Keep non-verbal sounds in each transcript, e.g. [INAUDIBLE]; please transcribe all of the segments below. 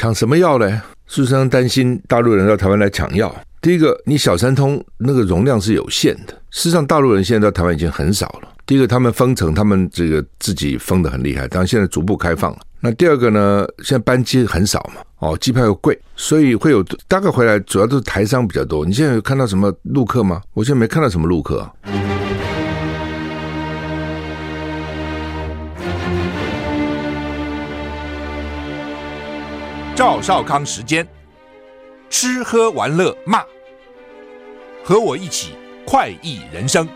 抢什么药呢？事实上，担心大陆人到台湾来抢药。第一个，你小三通那个容量是有限的。事实上，大陆人现在到台湾已经很少了。第一个，他们封城，他们这个自己封得很厉害，当然现在逐步开放了。那第二个呢，现在班机很少嘛，哦，机票又贵，所以会有大概回来主要都是台商比较多。你现在有看到什么陆客吗？我现在没看到什么陆客。赵少康时间，吃喝玩乐骂，和我一起快意人生。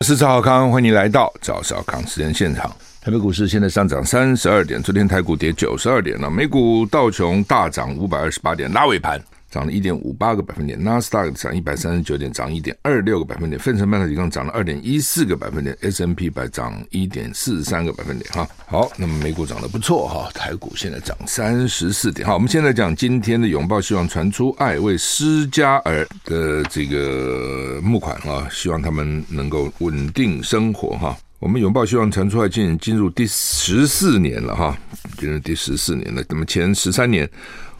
我是赵少康，欢迎来到赵少康时间现场。台北股市现在上涨三十二点，昨天台股跌九十二点了，美股道琼大涨五百二十八点，拉尾盘。涨了一点五八个百分点，纳斯达克涨一百三十九点，涨一点二六个百分点，费城半导体一共涨了二点一四个百分点，S&P 百涨一点四三个百分点哈。好，那么美股涨得不错哈，台股现在涨三十四点。好，我们现在讲今天的拥抱希望传出爱为施加尔的这个募款啊，希望他们能够稳定生活哈。我们拥抱希望传出爱进进入第十四年了哈，进入第十四年了。那么前十三年。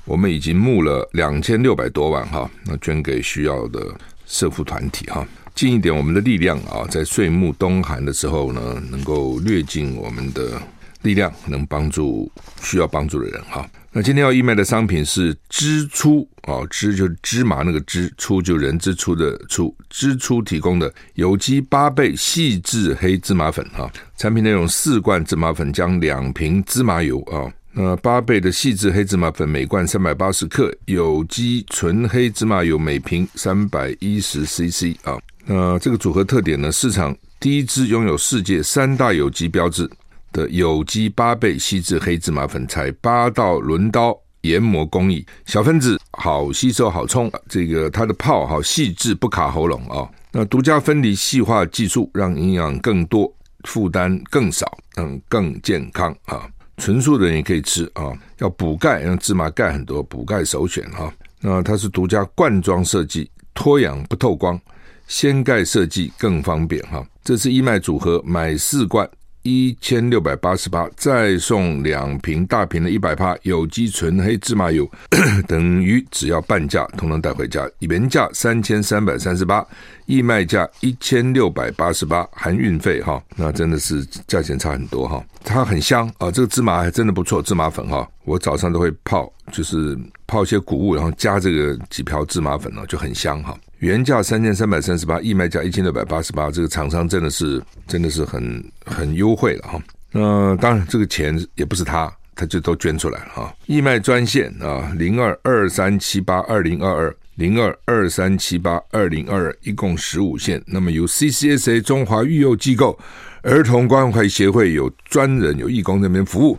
我们已经募了两千六百多万哈，那捐给需要的社福团体哈，尽一点我们的力量啊，在岁暮冬寒的时候呢，能够略尽我们的力量，能帮助需要帮助的人哈。那今天要义卖的商品是支出啊，支就是芝麻那个支出就人之初的出支出提供的有机八倍细致黑芝麻粉哈，产品内容四罐芝麻粉将两瓶芝麻油啊。那八倍的细致黑芝麻粉每罐三百八十克，有机纯黑芝麻油每瓶三百一十 CC 啊。那这个组合特点呢？市场第一支拥有世界三大有机标志的有机八倍细致黑芝麻粉，采八道轮刀研磨工艺，小分子好吸收好冲，这个它的泡好细致不卡喉咙啊。那独家分离细化技术，让营养更多，负担更少，嗯，更健康啊。纯素的人也可以吃啊，要补钙，让芝麻钙很多，补钙首选哈。那它是独家罐装设计，脱氧不透光，掀盖设计更方便哈。这次义卖组合买四罐一千六百八十八，再送两瓶大瓶的一百帕有机纯黑芝麻油，[COUGHS] 等于只要半价，通通带回家，原价三千三百三十八。义卖价一千六百八十八，含运费哈，那真的是价钱差很多哈。它很香啊，这个芝麻还真的不错，芝麻粉哈，我早上都会泡，就是泡一些谷物，然后加这个几瓢芝麻粉呢，就很香哈。原价三千三百三十八，义卖价一千六百八十八，这个厂商真的是真的是很很优惠了哈。那当然这个钱也不是他，他就都捐出来了哈。义卖专线啊，零二二三七八二零二二。零二二三七八二零二二，一共十五线。那么由 CCSA 中华育幼机构儿童关怀协会有专人有义工那边服务，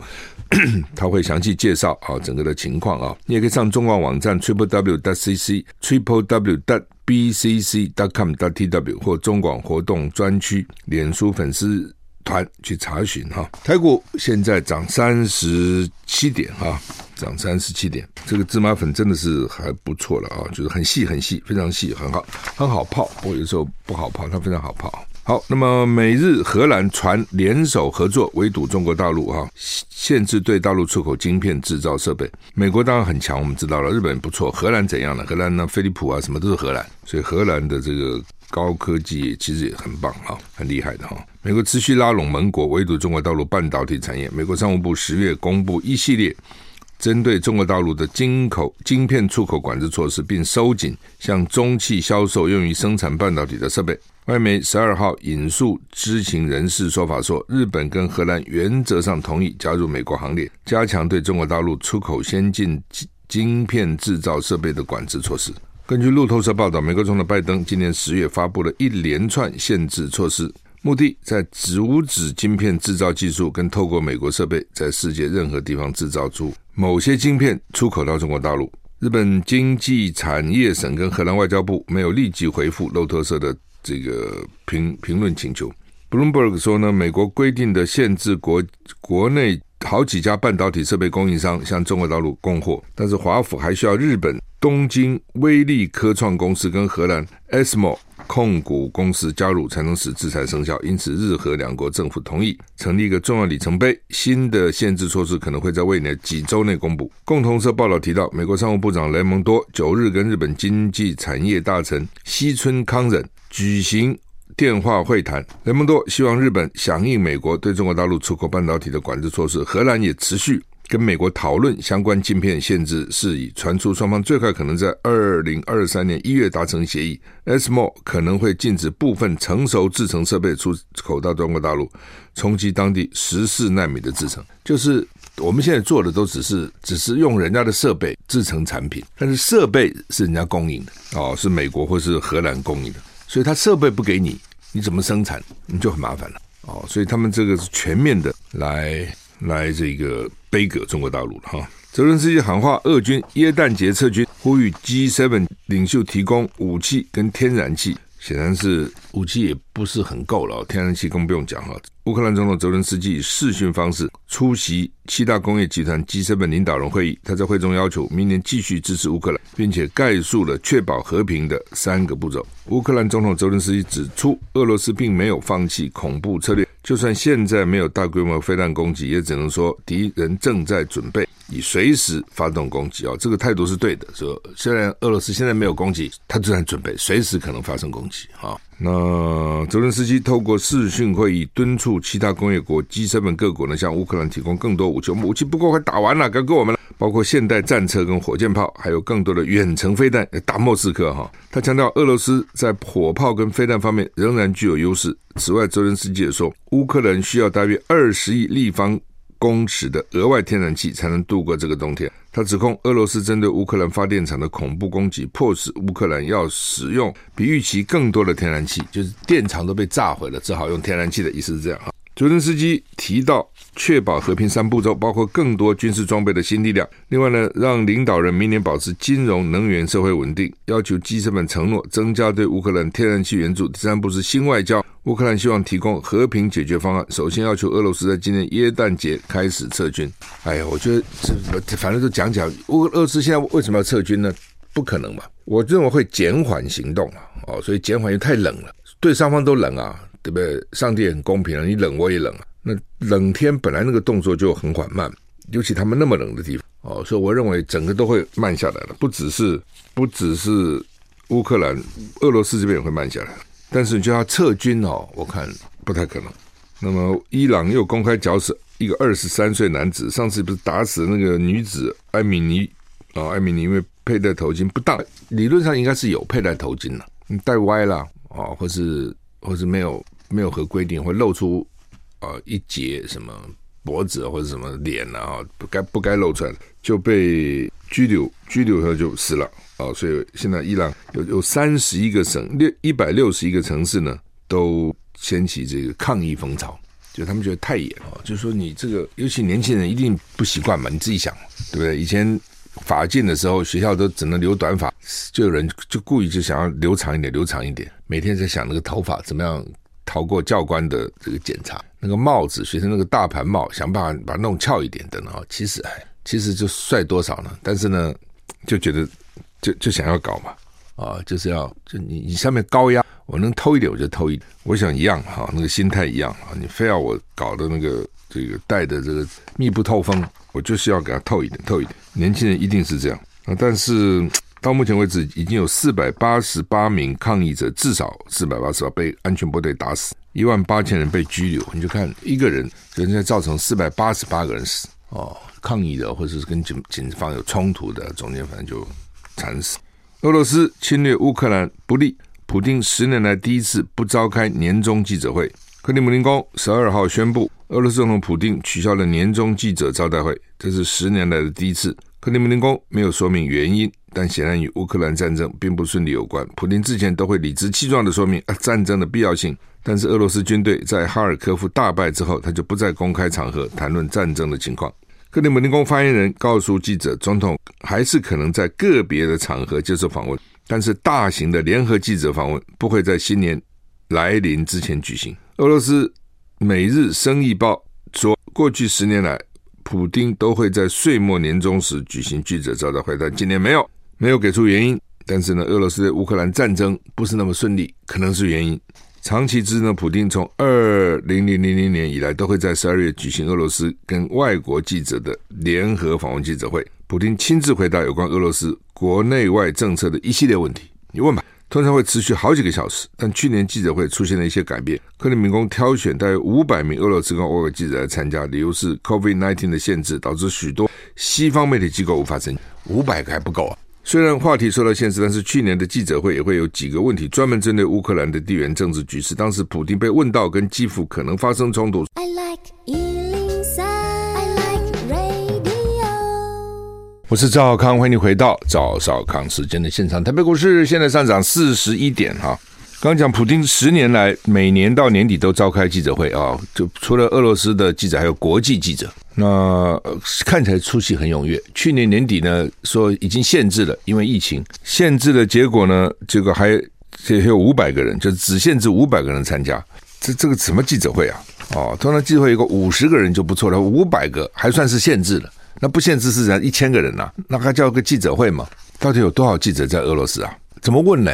他会详细介绍啊整个的情况啊。你也可以上中广网站 triple w dot cc triple w dot bcc dot com dot tw 或中广活动专区脸书粉丝团去查询哈。台股现在涨三十七点哈。涨三十七点，这个芝麻粉真的是还不错了啊，就是很细很细，非常细，很好，很好泡。不过有时候不好泡，它非常好泡。好，那么美日荷兰传联手合作围堵中国大陆啊，限制对大陆出口晶片制造设备。美国当然很强，我们知道了。日本不错，荷兰怎样呢？荷兰呢，飞利浦啊，什么都是荷兰，所以荷兰的这个高科技其实也很棒哈，很厉害的哈。美国持续拉拢盟国围堵中国大陆半导体产业。美国商务部十月公布一系列。针对中国大陆的进口晶片出口管制措施，并收紧向中企销售用于生产半导体的设备。外媒十二号引述知情人士说法说，日本跟荷兰原则上同意加入美国行列，加强对中国大陆出口先进晶片制造设备的管制措施。根据路透社报道，美国总统拜登今年十月发布了一连串限制措施。目的在阻止晶片制造技术跟透过美国设备在世界任何地方制造出某些晶片出口到中国大陆。日本经济产业省跟荷兰外交部没有立即回复路透社的这个评评论请求。Bloomberg 说呢，美国规定的限制国国内好几家半导体设备供应商向中国大陆供货，但是华府还需要日本东京威力科创公司跟荷兰 ASMO 控股公司加入，才能使制裁生效。因此，日荷两国政府同意成立一个重要里程碑，新的限制措施可能会在未来几周内公布。共同社报道提到，美国商务部长雷蒙多九日跟日本经济产业大臣西村康忍举行电话会谈，雷蒙多希望日本响应美国对中国大陆出口半导体的管制措施。荷兰也持续跟美国讨论相关晶片限制事宜，传出双方最快可能在二零二三年一月达成协议。ASML 可能会禁止部分成熟制程设备出口到中国大陆，冲击当地十四纳米的制程。就是我们现在做的都只是只是用人家的设备制成产品，但是设备是人家供应的哦，是美国或是荷兰供应的。所以他设备不给你，你怎么生产？你就很麻烦了哦。所以他们这个是全面的来来这个杯葛中国大陆了哈。泽伦斯基喊话，俄军耶诞节撤军，呼吁 G7 领袖提供武器跟天然气。显然是武器也不是很够了，天然气更不用讲哈。乌克兰总统泽连斯基以视讯方式出席七大工业集团 G7 领导人会议，他在会中要求明年继续支持乌克兰，并且概述了确保和平的三个步骤。乌克兰总统泽连斯基指出，俄罗斯并没有放弃恐怖策略，就算现在没有大规模飞弹攻击，也只能说敌人正在准备。以随时发动攻击啊，这个态度是对的。说虽然俄罗斯现在没有攻击，他就在准备，随时可能发生攻击啊。那泽伦斯基透过视讯会议敦促其他工业国 G7 各国呢，向乌克兰提供更多武器。武器不够，快打完了，该给我们了。包括现代战车跟火箭炮，还有更多的远程飞弹打莫斯科哈。他强调，俄罗斯在火炮跟飞弹方面仍然具有优势。此外，泽伦斯基也说，乌克兰需要大约二十亿立方。公尺的额外天然气才能度过这个冬天。他指控俄罗斯针对乌克兰发电厂的恐怖攻击，迫使乌克兰要使用比预期更多的天然气，就是电厂都被炸毁了，只好用天然气的意思是这样哈。泽连斯基提到，确保和平三步骤包括更多军事装备的新力量。另外呢，让领导人明年保持金融、能源、社会稳定，要求 G7 承诺增加对乌克兰天然气援助。第三步是新外交。乌克兰希望提供和平解决方案，首先要求俄罗斯在今年耶诞节开始撤军。哎呀，我觉得这反正就讲讲乌俄罗斯现在为什么要撤军呢？不可能嘛？我认为会减缓行动啊。哦，所以减缓又太冷了，对双方都冷啊。对不对？上帝很公平啊，你冷我也冷啊。那冷天本来那个动作就很缓慢，尤其他们那么冷的地方哦，所以我认为整个都会慢下来了。不只是不只是乌克兰，俄罗斯这边也会慢下来。但是你就要撤军哦，我看不太可能。那么伊朗又公开绞死一个二十三岁男子，上次不是打死那个女子艾米尼啊、哦？艾米尼因为佩戴头巾不当，理论上应该是有佩戴头巾了，你戴歪了啊、哦，或是或是没有。没有合规定，会露出啊、呃、一截什么脖子或者什么脸啊，不该不该露出来，就被拘留，拘留后就死了啊、哦。所以现在伊朗有有三十一个省六一百六十一个城市呢，都掀起这个抗议风潮，就他们觉得太严啊、哦，就是说你这个尤其年轻人一定不习惯嘛，你自己想对不对？以前法禁的时候，学校都只能留短发，就有人就故意就想要留长一点，留长一点，每天在想那个头发怎么样。逃过教官的这个检查，那个帽子，学生那个大盘帽，想办法把它弄翘一点的啊。其实，哎，其实就帅多少呢？但是呢，就觉得就就想要搞嘛，啊，就是要就你你上面高压，我能偷一点我就偷一点。我想一样哈，那个心态一样啊。你非要我搞的那个这个戴的这个密不透风，我就是要给它透一点，透一点。年轻人一定是这样啊，但是。到目前为止，已经有四百八十八名抗议者，至少四百八十八被安全部队打死，一万八千人被拘留。你就看一个人，人家造成四百八十八个人死哦，抗议的或者是跟警警方有冲突的，中间反正就惨死。俄罗斯侵略乌克兰不利，普丁十年来第一次不召开年终记者会。克里姆林宫十二号宣布，俄罗斯总统普丁取消了年终记者招待会，这是十年来的第一次。克里姆林宫没有说明原因。但显然与乌克兰战争并不顺利有关。普丁之前都会理直气壮地说明啊战争的必要性，但是俄罗斯军队在哈尔科夫大败之后，他就不再公开场合谈论战争的情况。克里姆林宫发言人告诉记者，总统还是可能在个别的场合接受访问，但是大型的联合记者访问不会在新年来临之前举行。俄罗斯《每日生意报》说，过去十年来，普丁都会在岁末年终时举行记者招待会，但今年没有，没有给出原因。但是呢，俄罗斯对乌克兰战争不是那么顺利，可能是原因。长期之呢，普京从二零零零年以来都会在十二月举行俄罗斯跟外国记者的联合访问记者会，普丁亲自回答有关俄罗斯国内外政策的一系列问题。你问吧。通常会持续好几个小时，但去年记者会出现了一些改变。克里姆林宫挑选大约五百名俄罗斯跟外国记者来参加，理由是 COVID-19 的限制导致许多西方媒体机构无法参加。五百个还不够啊！虽然话题受到限制，但是去年的记者会也会有几个问题专门针对乌克兰的地缘政治局势。当时普京被问到跟基辅可能发生冲突。I like 我是赵少康，欢迎你回到赵少康时间的现场。台北股市现在上涨四十一点哈。刚讲普丁十年来每年到年底都召开记者会啊，就除了俄罗斯的记者，还有国际记者。那看起来出席很踊跃。去年年底呢，说已经限制了，因为疫情限制的结果呢，这个还这还有五百个人，就只限制五百个人参加。这这个什么记者会啊？哦，通常记者会有个五十个人就不错了，五百个还算是限制了。那不限制是人一千个人呐、啊，那还叫个记者会吗？到底有多少记者在俄罗斯啊？怎么问呢？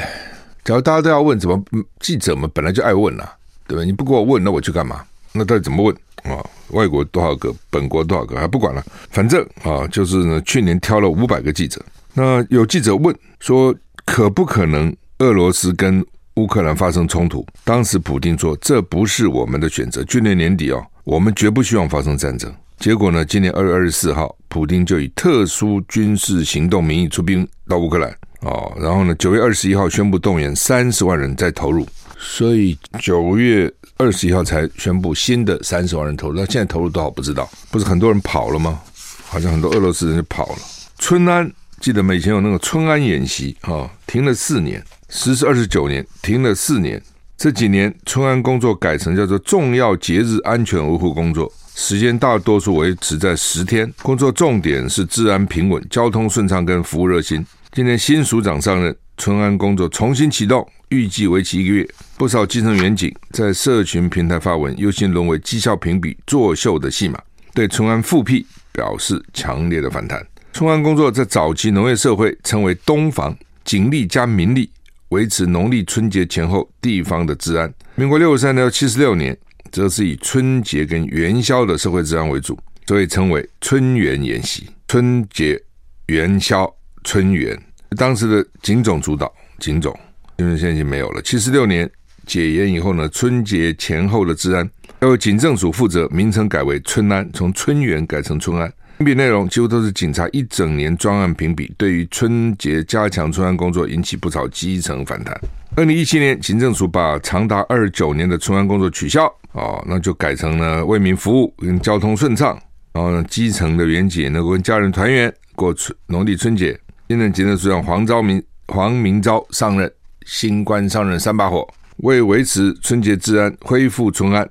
假如大家都要问，怎么记者们本来就爱问呐、对吧？你不给我问，那我去干嘛？那到底怎么问啊？外国多少个，本国多少个，还不管了，反正啊，就是呢，去年挑了五百个记者。那有记者问说，可不可能俄罗斯跟乌克兰发生冲突？当时普丁说，这不是我们的选择。去年年底哦，我们绝不希望发生战争。结果呢？今年二月二十四号，普丁就以特殊军事行动名义出兵到乌克兰哦。然后呢，九月二十一号宣布动员三十万人再投入，所以九月二十一号才宣布新的三十万人投入。那现在投入多少不知道？不是很多人跑了吗？好像很多俄罗斯人就跑了。春安记得吗？以前有那个春安演习啊、停了四年，实施二十九年，停了四年。这几年春安工作改成叫做重要节日安全维护工作。时间大多数维持在十天，工作重点是治安平稳、交通顺畅跟服务热心。今年新署长上任，春安工作重新启动，预计为期一个月。不少基层员警在社群平台发文，忧心沦为绩效评比作秀的戏码，对春安复辟表示强烈的反弹。春安工作在早期农业社会称为东防，警力加民力维持农历春节前后地方的治安。民国六十三到七十六年。则是以春节跟元宵的社会治安为主，所以称为春元演习。春节、元宵、春园，当时的警总主导，警总因为现在已经没有了。七十六年解严以后呢，春节前后的治安要由警政署负责，名称改为春安，从春园改成春安。评比内容几乎都是警察一整年专案评比，对于春节加强春安工作引起不少基层反弹。二零一七年，警政署把长达二十九年的春安工作取消。哦，那就改成了为民服务跟交通顺畅，然后呢，基层的员警能够跟家人团圆过春农历春节。现任警政署长黄昭明、黄明昭上任，新官上任三把火，为维持春节治安、恢复春安，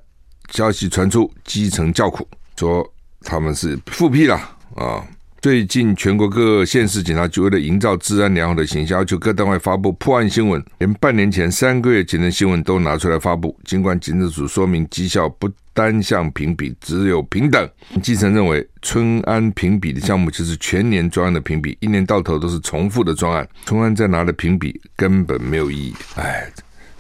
消息传出，基层叫苦，说他们是复辟了啊。最近，全国各县市警察局为了营造治安良好的形象，要求各单位发布破案新闻，连半年前三个月前的新闻都拿出来发布。尽管警政署说明绩效不单项评比，只有平等。基层认为，春安评比的项目就是全年专案的评比，一年到头都是重复的专案，春安在拿的评比根本没有意义。哎，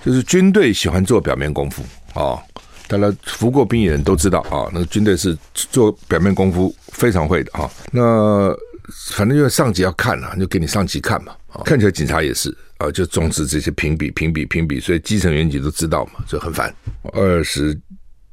就是军队喜欢做表面功夫哦。大家服过兵役的人都知道啊，那个军队是做表面功夫非常会的哈。那反正因为上级要看啊，就给你上级看嘛。看起来警察也是啊，就重视这些评比、评比、评比，所以基层员警都知道嘛，就很烦。二十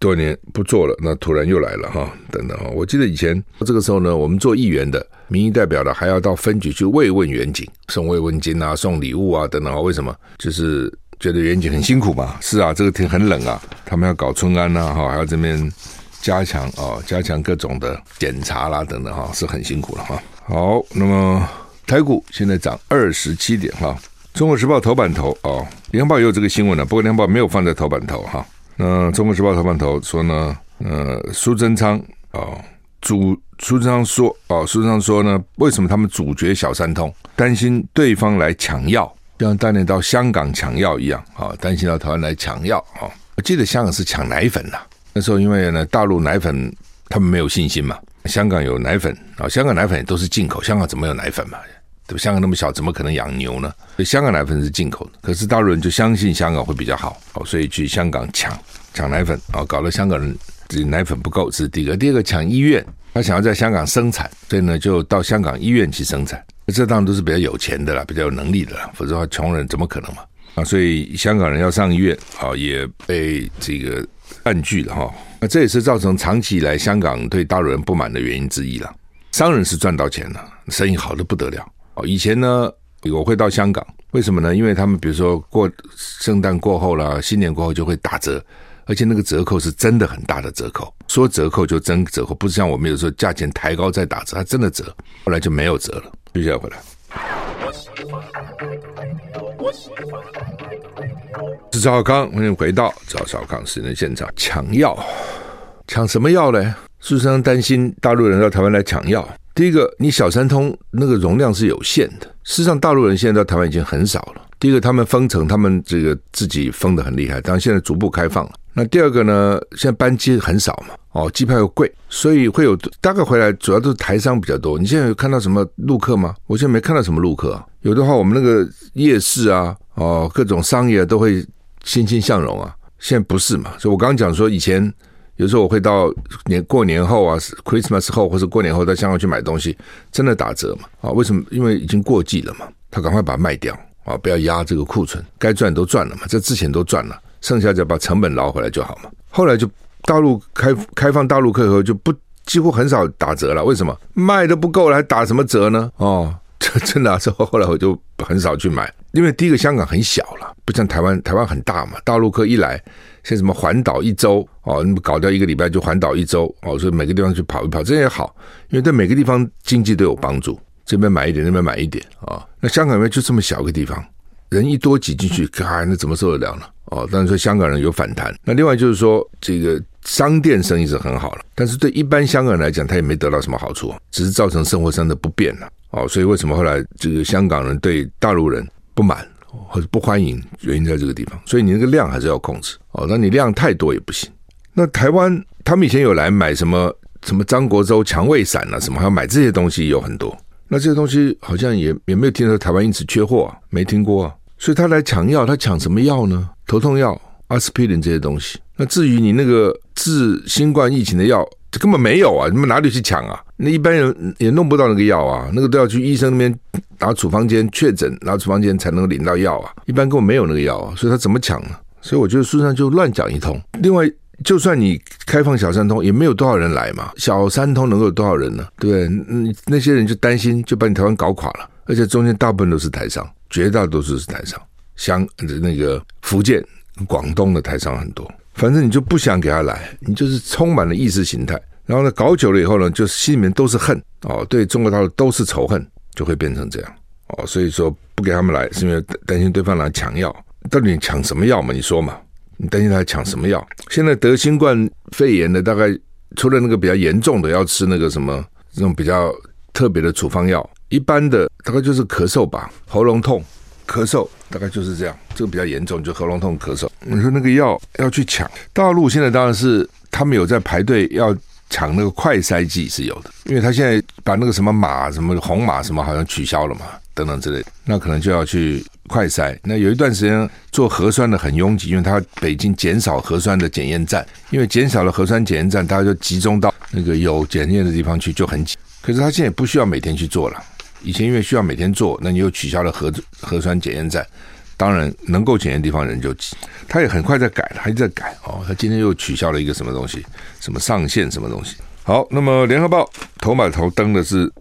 多年不做了，那突然又来了哈，等等哈。我记得以前这个时候呢，我们做议员的、民意代表的，还要到分局去慰问员警，送慰问金啊，送礼物啊，等等啊。为什么？就是。觉得员警很辛苦嘛？是啊，这个天很冷啊，他们要搞春安呐，哈，还要这边加强啊，加强各种的检查啦，等等哈，是很辛苦了哈。好，那么台股现在涨二十七点哈。中国时报头版头啊，联报也有这个新闻呢，不过联报没有放在头版头哈。那中国时报头版头说呢，呃，苏贞昌啊，主苏贞昌说啊，苏贞昌说呢，为什么他们主角小三通？担心对方来抢药。像当年到香港抢药一样啊，担心到台湾来抢药啊。我记得香港是抢奶粉呐，那时候因为呢大陆奶粉他们没有信心嘛，香港有奶粉啊，香港奶粉也都是进口，香港怎么有奶粉嘛？对吧？香港那么小，怎么可能养牛呢？所以香港奶粉是进口的，可是大陆人就相信香港会比较好，哦，所以去香港抢抢奶粉啊，搞得香港人这奶粉不够，这是第一个。第二个抢医院，他想要在香港生产，所以呢就到香港医院去生产。这当然都是比较有钱的啦，比较有能力的啦，否则的话穷人怎么可能嘛？啊，所以香港人要上医院啊，也被这个占据了哈。那这也是造成长期以来香港对大陆人不满的原因之一了。商人是赚到钱了，生意好得不得了。哦，以前呢，我会到香港，为什么呢？因为他们比如说过圣诞过后啦，新年过后就会打折，而且那个折扣是真的很大的折扣，说折扣就真折扣，不是像我们有时候价钱抬高再打折，它真的折。后来就没有折了，必须要回来。是赵少康，欢迎回到赵少康私人现场。抢药，抢什么药呢？事实上担心大陆人到台湾来抢药。第一个，你小三通那个容量是有限的。事实上，大陆人现在到台湾已经很少了。第一个，他们封城，他们这个自己封得很厉害，当然现在逐步开放了。那第二个呢，现在班机很少嘛，哦，机票又贵，所以会有大概回来主要都是台商比较多。你现在有看到什么陆客吗？我现在没看到什么陆客。有的话，我们那个夜市啊，哦，各种商业都会欣欣向荣啊。现在不是嘛？所以我刚刚讲说以前。有时候我会到年过年后啊，Christmas 后或者过年后到香港去买东西，真的打折嘛？啊，为什么？因为已经过季了嘛，他赶快把它卖掉啊，不要压这个库存，该赚都赚了嘛，这之前都赚了，剩下就把成本捞回来就好嘛。后来就大陆开开放大陆客以后就不几乎很少打折了，为什么？卖的不够了还打什么折呢？哦，[LAUGHS] 真的之后后来我就很少去买，因为第一个香港很小了，不像台湾，台湾很大嘛，大陆客一来。像什么环岛一周哦，你搞掉一个礼拜就环岛一周哦，所以每个地方去跑一跑，这也好，因为对每个地方经济都有帮助。这边买一点，那边买一点啊、那香港因为就这么小个地方，人一多挤进去，嘎，那怎么受得了呢？哦，但是说香港人有反弹。那另外就是说，这个商店生意是很好了，但是对一般香港人来讲，他也没得到什么好处，只是造成生活上的不便了。哦，所以为什么后来这个香港人对大陆人不满？或者不欢迎，原因在这个地方，所以你那个量还是要控制哦。那你量太多也不行。那台湾他们以前有来买什么什么张国周强胃散啊，什么还要买这些东西有很多。那这些东西好像也也没有听说台湾因此缺货啊，没听过啊。所以他来抢药，他抢什么药呢？头痛药、阿司匹林这些东西。那至于你那个治新冠疫情的药，这根本没有啊，你们哪里去抢啊？那一般人也弄不到那个药啊，那个都要去医生那边拿处方箋确诊，拿处方箋才能够领到药啊。一般根本没有那个药啊，所以他怎么抢呢？所以我觉得书上就乱讲一通。另外，就算你开放小三通，也没有多少人来嘛。小三通能够有多少人呢？对不对？嗯，那些人就担心，就把你台湾搞垮了。而且中间大部分都是台商，绝大多数是台商，像那个福建、广东的台商很多。反正你就不想给他来，你就是充满了意识形态。然后呢，搞久了以后呢，就心里面都是恨哦，对中国大陆都是仇恨，就会变成这样哦。所以说不给他们来，是因为担心对方来抢药。到底你抢什么药嘛？你说嘛？你担心他抢什么药？现在得新冠肺炎的，大概除了那个比较严重的，要吃那个什么这种比较特别的处方药，一般的大概就是咳嗽吧，喉咙痛、咳嗽，大概就是这样。这个比较严重，就喉咙痛、咳嗽。你说那个药要去抢，大陆现在当然是他们有在排队要。抢那个快筛剂是有的，因为他现在把那个什么码、什么红码什么好像取消了嘛，等等之类的，那可能就要去快筛。那有一段时间做核酸的很拥挤，因为他北京减少核酸的检验站，因为减少了核酸检验站，大家就集中到那个有检验的地方去，就很挤。可是他现在不需要每天去做了，以前因为需要每天做，那你又取消了核核酸检验站。当然，能够检验地方人就挤，他也很快在改了，还在改哦。他今天又取消了一个什么东西，什么上限什么东西。好，那么《联合报》头版头登的是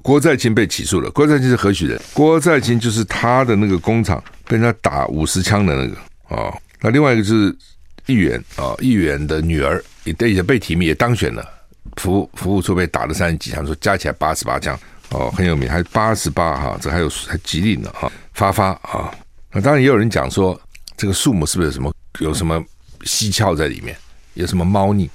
郭在清被起诉了。郭在清是何许人？郭在清就是他的那个工厂被人家打五十枪的那个、哦。那另外一个是议员啊，议员的女儿也也也被提名，也当选了。服服务处被打了三十几枪，说加起来八十八枪哦，很有名，还八十八哈，这还有还吉利呢哈，发发啊。当然也有人讲说，这个数目是不是有什么有什么蹊跷在里面，有什么猫腻，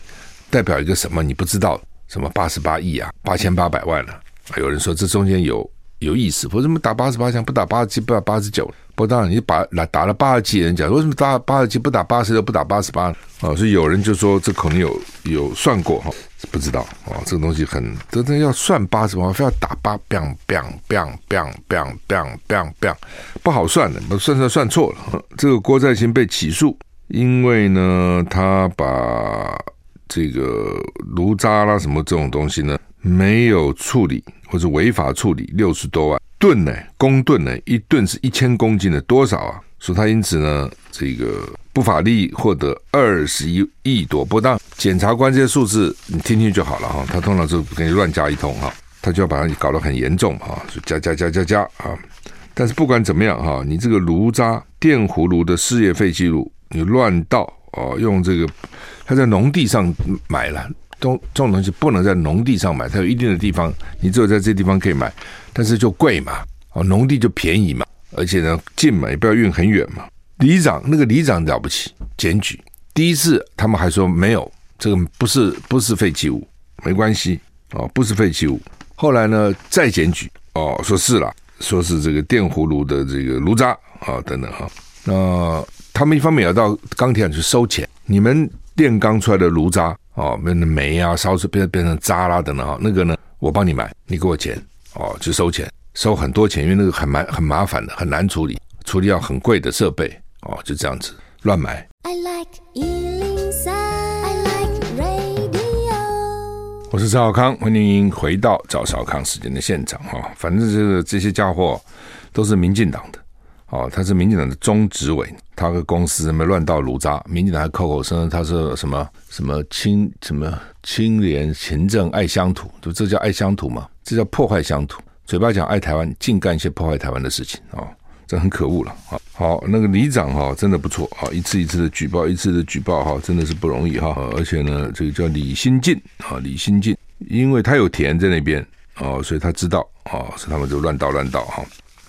代表一个什么你不知道什么八十八亿啊，八千八百万了、啊。有人说这中间有有意思。为什么打八十八枪不打八十七，不打八十九？不，当然你打打打了八十七人讲，为什么打八十七不打八十六，不打八十八？啊，所以有人就说这可能有有算过哈，不知道啊，这个东西很真的要算八十八，非要打八，bang bang bang bang bang bang bang bang，不好算的，算算算错了。这个郭在清被起诉，因为呢，他把这个炉渣啦什么这种东西呢，没有处理或者违法处理六十多万吨呢，公吨呢，一吨是一千公斤的多少啊？说他因此呢，这个不法利益获得二十一亿多不当。检察官这些数字你听听就好了哈，他通常就给你乱加一通哈，他就要把它搞得很严重哈，就加加加加加啊。但是不管怎么样哈，你这个炉渣电葫芦的事业废弃物，你乱倒哦，用这个他在农地上买了。东这种东西不能在农地上买，它有一定的地方，你只有在这地方可以买，但是就贵嘛，哦，农地就便宜嘛，而且呢近嘛，也不要运很远嘛。里长那个里长了不起，检举第一次他们还说没有，这个不是不是废弃物，没关系哦，不是废弃物。后来呢再检举哦，说是了，说是这个电葫芦的这个炉渣啊等等哈。那他们一方面要到钢铁厂去收钱，你们炼钢出来的炉渣。哦，变成煤啊，烧出变变成渣啦等等哈，那个呢，我帮你买，你给我钱，哦，去收钱，收很多钱，因为那个很麻很麻烦的，很难处理，处理要很贵的设备，哦，就这样子乱买。I like 103, I like radio。我是赵小康，欢迎回到赵少康时间的现场哈，反正这个这些家伙都是民进党的。哦，他是民进党的中执委，他的公司什么乱倒炉渣，民进党还口口声声他是什么什么清什么清廉勤政爱乡土，就这叫爱乡土嘛？这叫破坏乡土，嘴巴讲爱台湾，净干一些破坏台湾的事情啊、哦，这很可恶了啊！好，那个里长哈真的不错啊，一次一次的举报，一次的举报哈，真的是不容易哈，而且呢，这个叫李新进啊，李新进，因为他有田在那边哦，所以他知道哦，所以他们就乱倒乱倒哈。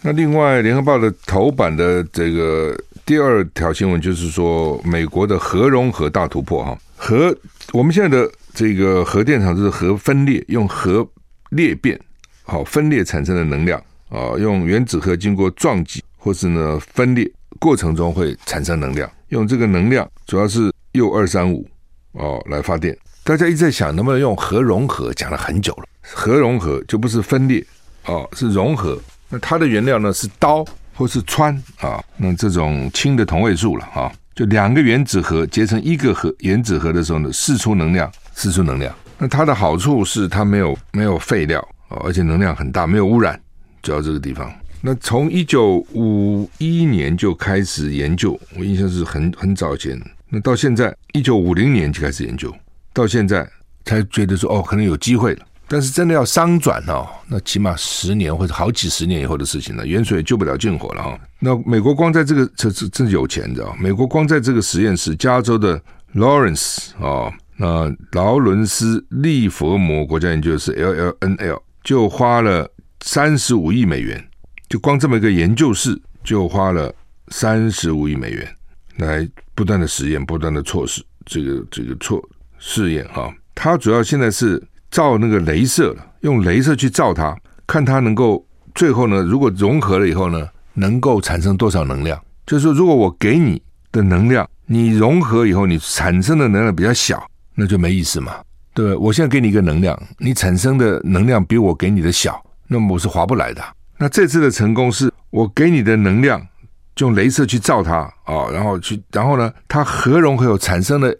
那另外，《联合报》的头版的这个第二条新闻就是说，美国的核融合大突破哈，核我们现在的这个核电厂就是核分裂，用核裂变好分裂产生的能量啊，用原子核经过撞击或是呢分裂过程中会产生能量，用这个能量主要是铀二三五哦来发电。大家一直在想能不能用核融合，讲了很久了，核融合就不是分裂哦，是融合。那它的原料呢是氘或是氚啊，那这种氢的同位素了啊，就两个原子核结成一个核原子核的时候呢，释出能量，释出能量。那它的好处是它没有没有废料啊，而且能量很大，没有污染，主要这个地方。那从一九五一年就开始研究，我印象是很很早前。那到现在一九五零年就开始研究，到现在才觉得说哦，可能有机会了。但是真的要商转哦，那起码十年或者好几十年以后的事情了。远水救不了近火了哈。那美国光在这个这这这有钱，你知道？美国光在这个实验室，加州的 Lawrence 啊，那劳伦斯利佛摩国家研究室 LLNL 就花了三十五亿美元，就光这么一个研究室就花了三十五亿美元来不断的实验，不断的测试这个这个错试验哈。它主要现在是。照那个镭射了，用镭射去照它，看它能够最后呢，如果融合了以后呢，能够产生多少能量？就是说，如果我给你的能量，你融合以后你产生的能量比较小，那就没意思嘛，对不对？我现在给你一个能量，你产生的能量比我给你的小，那么我是划不来的。那这次的成功是我给你的能量，用镭射去照它啊、然后去，然后呢，它核融合有产生了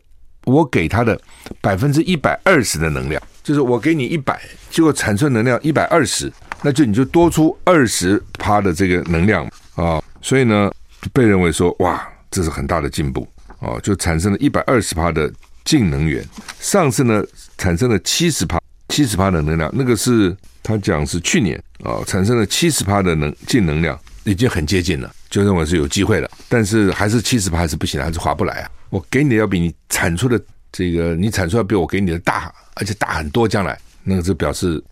我给它的百分之一百二十的能量。就是我给你一百，结果产生能量一百二十，那就你就多出二十趴的这个能量啊，所以呢，被认为说哇，这是很大的进步啊，就产生了一百二十趴的净能源。上次呢，产生了七十趴，七十趴的能量，那个是他讲是去年啊，产生了七十趴的能净能量，已经很接近了，就认为是有机会了。但是还是七十趴还是不行，还是划不来啊。我给你的要比你产出的这个，你产出要比我给你的大。而且大很多，将来那个就表示，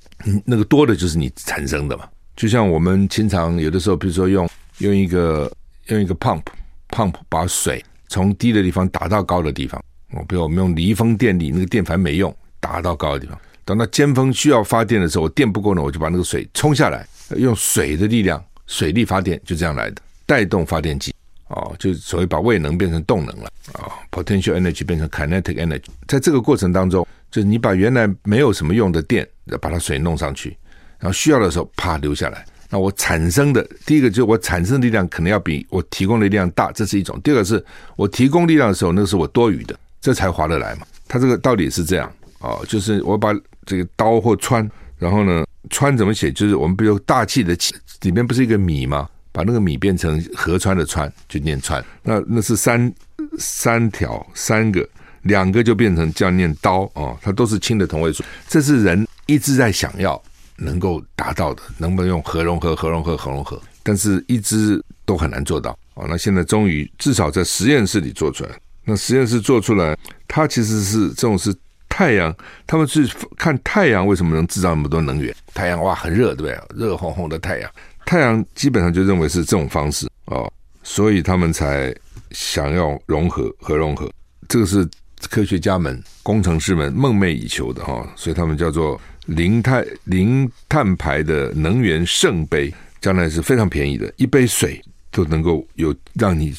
那个多的就是你产生的嘛。就像我们经常有的时候，比如说用用一个用一个 pump pump 把水从低的地方打到高的地方。哦，比如我们用离峰电力，那个电盘没用，打到高的地方。等到尖峰需要发电的时候，我电不够呢，我就把那个水冲下来，用水的力量，水力发电就这样来的，带动发电机。哦，就所谓把位能变成动能了啊，，potential energy 变成 kinetic energy，在这个过程当中，就是你把原来没有什么用的电，把它水弄上去，然后需要的时候啪流下来。那我产生的第一个就是我产生的力量可能要比我提供的力量大，这是一种；第二个是我提供力量的时候，那是我多余的，这才划得来嘛。它这个道理是这样哦，就是我把这个刀或穿，然后呢，穿怎么写？就是我们比如大气的气里面不是一个米吗？把那个米变成河川的川，就念川。那那是三三条三个，两个就变成这样念刀哦，它都是氢的同位素。这是人一直在想要能够达到的，能不能用核融合、核融合、核融合？但是一直都很难做到哦。那现在终于至少在实验室里做出来。那实验室做出来，它其实是这种是太阳，他们去看太阳为什么能制造那么多能源？太阳哇，很热，对不对？热烘烘的太阳。太阳基本上就认为是这种方式哦，所以他们才想要融合核融合，这个是科学家们、工程师们梦寐以求的哈，所以他们叫做零碳零碳排的能源圣杯，将来是非常便宜的，一杯水都能够有让你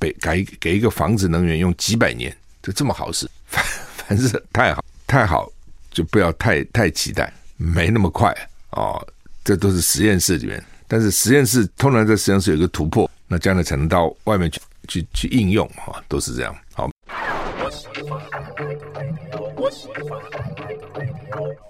给给给一个房子能源用几百年，就这么好事，凡 [LAUGHS] 凡是太好太好就不要太太期待，没那么快哦，这都是实验室里面。但是实验室通常在实验室有一个突破，那将来才能到外面去去去应用哈，都是这样。好，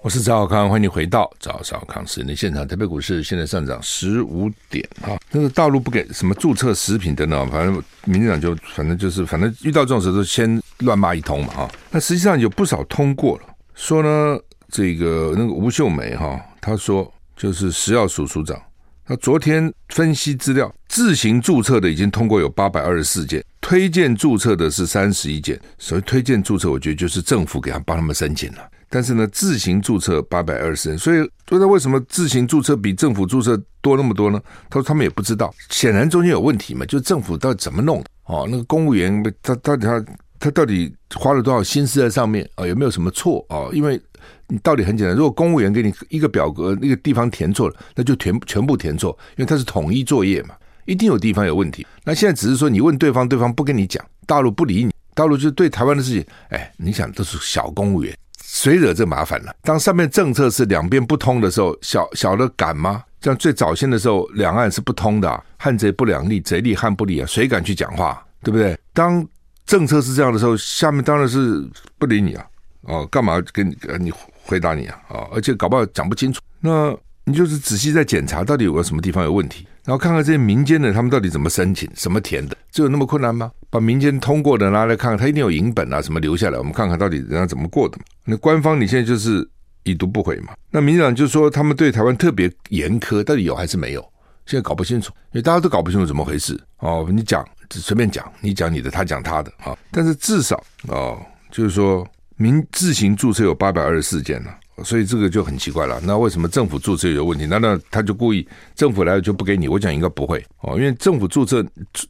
我是赵少康，欢迎你回到赵少康时间的现场。台北股市现在上涨十五点啊，那个大陆不给什么注册食品等等，反正民进党就反正就是反正遇到这种时候都先乱骂一通嘛哈。那实际上有不少通过了，说呢这个那个吴秀梅哈，她说就是食药署署长。那昨天分析资料，自行注册的已经通过有八百二十四件，推荐注册的是三十一件。所谓推荐注册，我觉得就是政府给他帮他们申请了。但是呢，自行注册八百二十人，所以说他为什么自行注册比政府注册多那么多呢？他说他们也不知道，显然中间有问题嘛，就政府到底怎么弄？哦，那个公务员他到底他他到底花了多少心思在上面啊？有没有什么错啊？因为。你道理很简单，如果公务员给你一个表格，那个地方填错了，那就全全部填错，因为它是统一作业嘛，一定有地方有问题。那现在只是说你问对方，对方不跟你讲，大陆不理你，大陆就对台湾的事情，哎，你想都是小公务员，谁惹这麻烦了？当上面政策是两边不通的时候，小小的敢吗？像最早先的时候，两岸是不通的，汉贼不两立，贼立汉不立啊，谁敢去讲话？对不对？当政策是这样的时候，下面当然是不理你啊，哦，干嘛跟你你？回答你啊，啊，而且搞不好讲不清楚，那你就是仔细在检查到底有个什么地方有问题，然后看看这些民间的他们到底怎么申请、什么填的，这有那么困难吗？把民间通过的拿来看看，他一定有影本啊，什么留下来，我们看看到底人家怎么过的。那官方你现在就是已读不回嘛？那民进党就说他们对台湾特别严苛，到底有还是没有？现在搞不清楚，因为大家都搞不清楚怎么回事哦。你讲只随便讲，你讲你的，他讲他的啊。但是至少哦，就是说。民自行注册有八百二十四件了，所以这个就很奇怪了。那为什么政府注册有问题？难道他就故意政府来了就不给你？我讲应该不会哦，因为政府注册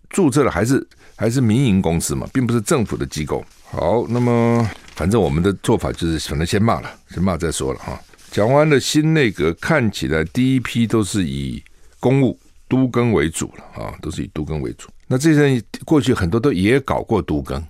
注册的还是还是民营公司嘛，并不是政府的机构。好，那么反正我们的做法就是，反正先骂了，先骂再说了哈。讲完了新内阁，看起来第一批都是以公务都更为主了啊，都是以都更为主。那这些人过去很多都也搞过都更，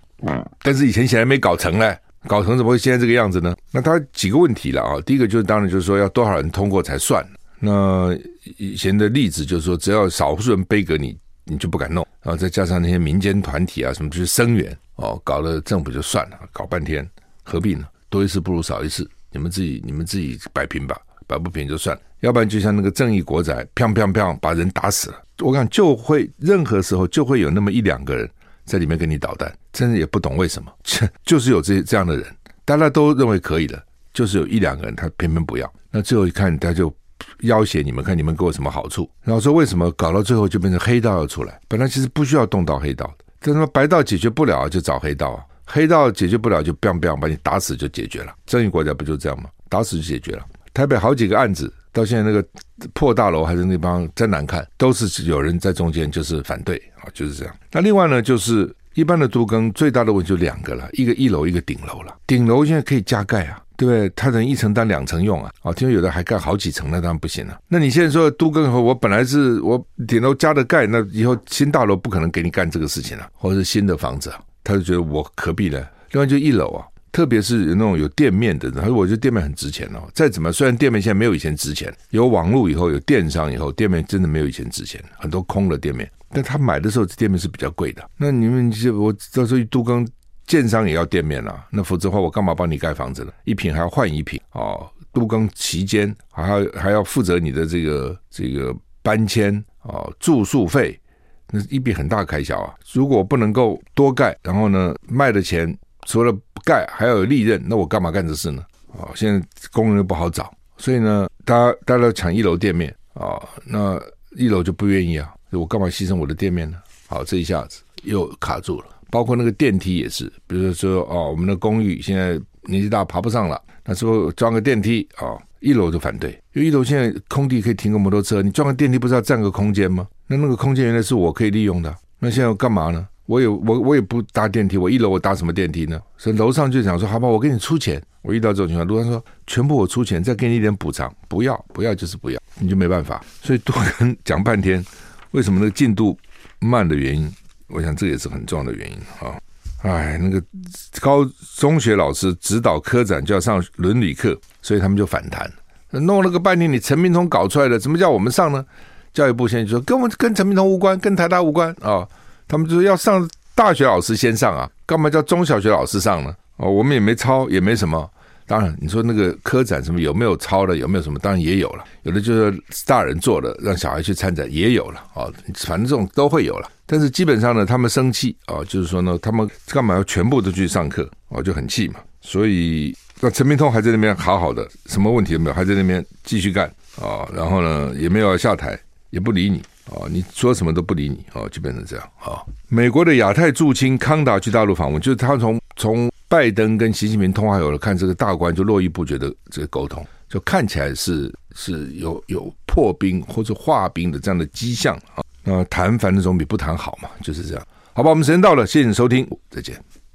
但是以前显然没搞成嘞。搞成怎么会现在这个样子呢？那他几个问题了啊？第一个就是当然就是说要多少人通过才算。那以前的例子就是说，只要少数人背给你，你就不敢弄。然后再加上那些民间团体啊，什么就是声援哦，搞了政府就算了，搞半天何必呢？多一事不如少一事，你们自己你们自己摆平吧，摆不平就算了。要不然就像那个正义国仔，砰砰砰把人打死了。我看就会任何时候就会有那么一两个人。在里面给你捣蛋，真的也不懂为什么，切 [LAUGHS] 就是有这这样的人，大家都认为可以的，就是有一两个人他偏偏不要。那最后一看，他就要挟你们，看你们给我什么好处。然后说为什么搞到最后就变成黑道要出来？本来其实不需要动到黑道的，但他妈白道解决不了就找黑道啊，黑道解决不了就 biang biang 把你打死就解决了。正义国家不就这样吗？打死就解决了。台北好几个案子。到现在那个破大楼还是那帮真难看，都是有人在中间就是反对啊，就是这样。那另外呢，就是一般的都更最大的问题就两个了，一个一楼，一个顶楼了。顶楼现在可以加盖啊，对不对？他等一层当两层用啊！哦，听说有的还盖好几层，那当然不行了。那你现在说都更以后，我本来是我顶楼加的盖，那以后新大楼不可能给你干这个事情了，或者是新的房子，他就觉得我何必呢？另外就一楼啊，特别是那种有店面的，他说我觉得店面很值钱哦。再怎么，虽然店面现在没有以前值钱，有网络以后，有电商以后，店面真的没有以前值钱，很多空的店面。但他买的时候，店面是比较贵的。那你们就我到时候都更。建商也要店面了，那否则的话，我干嘛帮你盖房子呢？一平还要换一平哦，都更期间还要还要负责你的这个这个搬迁哦，住宿费，那是一笔很大开销啊。如果不能够多盖，然后呢卖的钱除了盖还要有利润，那我干嘛干这事呢？哦，现在工人又不好找，所以呢，大家大家都抢一楼店面啊，那一楼就不愿意啊，我干嘛牺牲我的店面呢？好，这一下子又卡住了。包括那个电梯也是，比如说哦，我们的公寓现在年纪大爬不上了，那时候装个电梯啊、一楼就反对，因为一楼现在空地可以停个摩托车，你装个电梯不是要占个空间吗？那那个空间原来是我可以利用的，那现在要干嘛呢？我也我我也不搭电梯，我一楼我搭什么电梯呢？所以楼上就想说，好吧，我给你出钱。我遇到这种情况，楼上说全部我出钱，再给你一点补偿，不要不要就是不要，你就没办法。所以多跟讲半天，为什么那个进度慢的原因？我想这也是很重要的原因啊！哎，那个高中学老师指导科展就要上伦理课，所以他们就反弹，弄了个半天，你陈明通搞出来的，怎么叫我们上呢？教育部现在就说跟我们跟陈明通无关，跟台大无关啊、他们就说要上大学老师先上啊，干嘛叫中小学老师上呢？哦，我们也没抄，也没什么。当然，你说那个科展什么有没有抄的，有没有什么？当然也有了，有的就是大人做的，让小孩去参展也有了啊、哦。反正这种都会有了。但是基本上呢，他们生气啊、哦，就是说呢，他们干嘛要全部都去上课哦，就很气嘛。所以那陈明通还在那边好好的，什么问题都没有，还在那边继续干啊、然后呢，也没有下台，也不理你、哦，你说什么都不理你哦，就变成这样啊、美国的亚太驻青康达去大陆访问，就是他从从。拜登跟习近平通话有了，看这个大官就络绎不绝的这个沟通，就看起来是是有有破冰或者化冰的这样的迹象啊。那谈反正总比不谈好嘛，就是这样。好吧，我们时间到了，谢谢你收听，再见。